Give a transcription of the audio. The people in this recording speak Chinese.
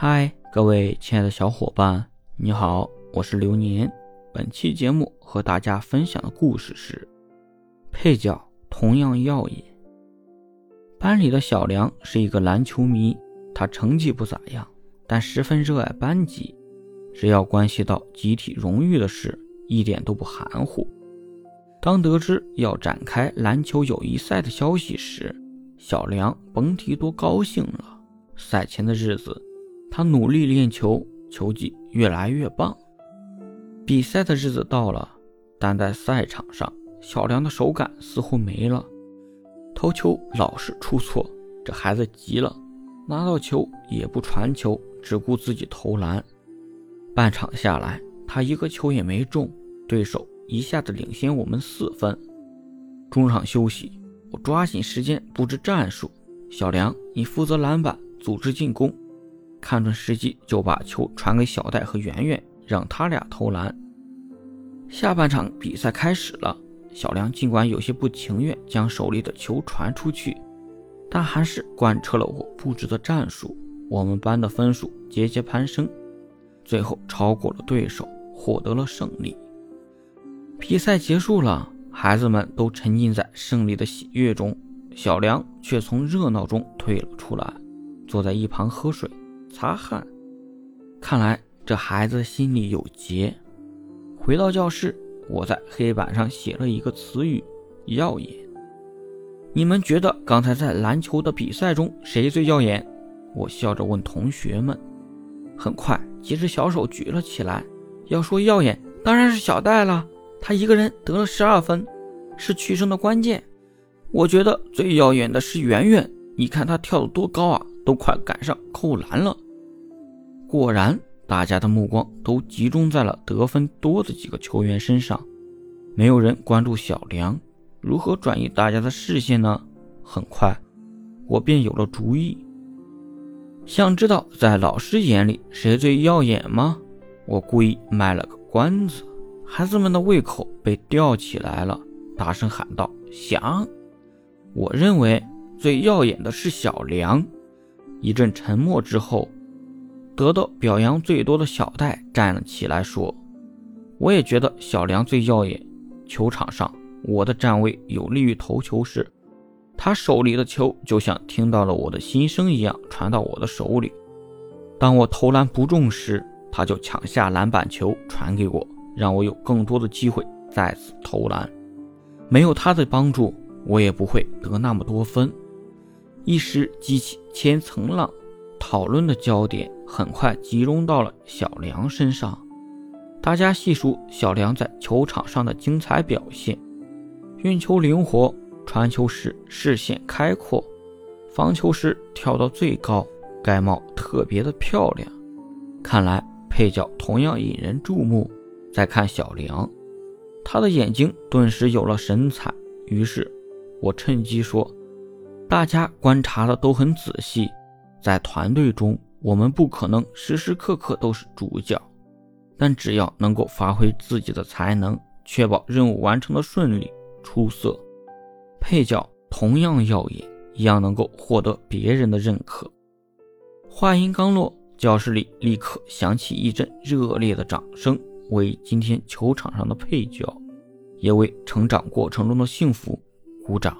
嗨，各位亲爱的小伙伴，你好，我是流年。本期节目和大家分享的故事是：配角同样耀眼。班里的小梁是一个篮球迷，他成绩不咋样，但十分热爱班级，只要关系到集体荣誉的事，一点都不含糊。当得知要展开篮球友谊赛的消息时，小梁甭提多高兴了。赛前的日子。他努力练球，球技越来越棒。比赛的日子到了，但在赛场上，小梁的手感似乎没了，投球老是出错。这孩子急了，拿到球也不传球，只顾自己投篮。半场下来，他一个球也没中，对手一下子领先我们四分。中场休息，我抓紧时间布置战术。小梁，你负责篮板，组织进攻。看准时机，就把球传给小戴和圆圆，让他俩投篮。下半场比赛开始了，小梁尽管有些不情愿将手里的球传出去，但还是贯彻了我布置的战术。我们班的分数节节攀升，最后超过了对手，获得了胜利。比赛结束了，孩子们都沉浸在胜利的喜悦中，小梁却从热闹中退了出来，坐在一旁喝水。擦汗，看来这孩子心里有结。回到教室，我在黑板上写了一个词语：耀眼。你们觉得刚才在篮球的比赛中谁最耀眼？我笑着问同学们。很快，几只小手举了起来。要说耀眼，当然是小戴了，他一个人得了十二分，是取胜的关键。我觉得最耀眼的是圆圆，你看他跳得多高啊！都快赶上扣篮了。果然，大家的目光都集中在了得分多的几个球员身上，没有人关注小梁。如何转移大家的视线呢？很快，我便有了主意。想知道在老师眼里谁最耀眼吗？我故意卖了个关子，孩子们的胃口被吊起来了，大声喊道：“想！”我认为最耀眼的是小梁。一阵沉默之后，得到表扬最多的小戴站了起来，说：“我也觉得小梁最耀眼。球场上，我的站位有利于投球时，他手里的球就像听到了我的心声一样传到我的手里。当我投篮不中时，他就抢下篮板球传给我，让我有更多的机会再次投篮。没有他的帮助，我也不会得那么多分。”一时激起千层浪，讨论的焦点很快集中到了小梁身上。大家细数小梁在球场上的精彩表现：运球灵活，传球时视线开阔，防球时跳到最高，盖帽特别的漂亮。看来配角同样引人注目。再看小梁，他的眼睛顿时有了神采。于是，我趁机说。大家观察的都很仔细，在团队中，我们不可能时时刻刻都是主角，但只要能够发挥自己的才能，确保任务完成的顺利出色，配角同样耀眼，一样能够获得别人的认可。话音刚落，教室里立刻响起一阵热烈的掌声，为今天球场上的配角，也为成长过程中的幸福鼓掌。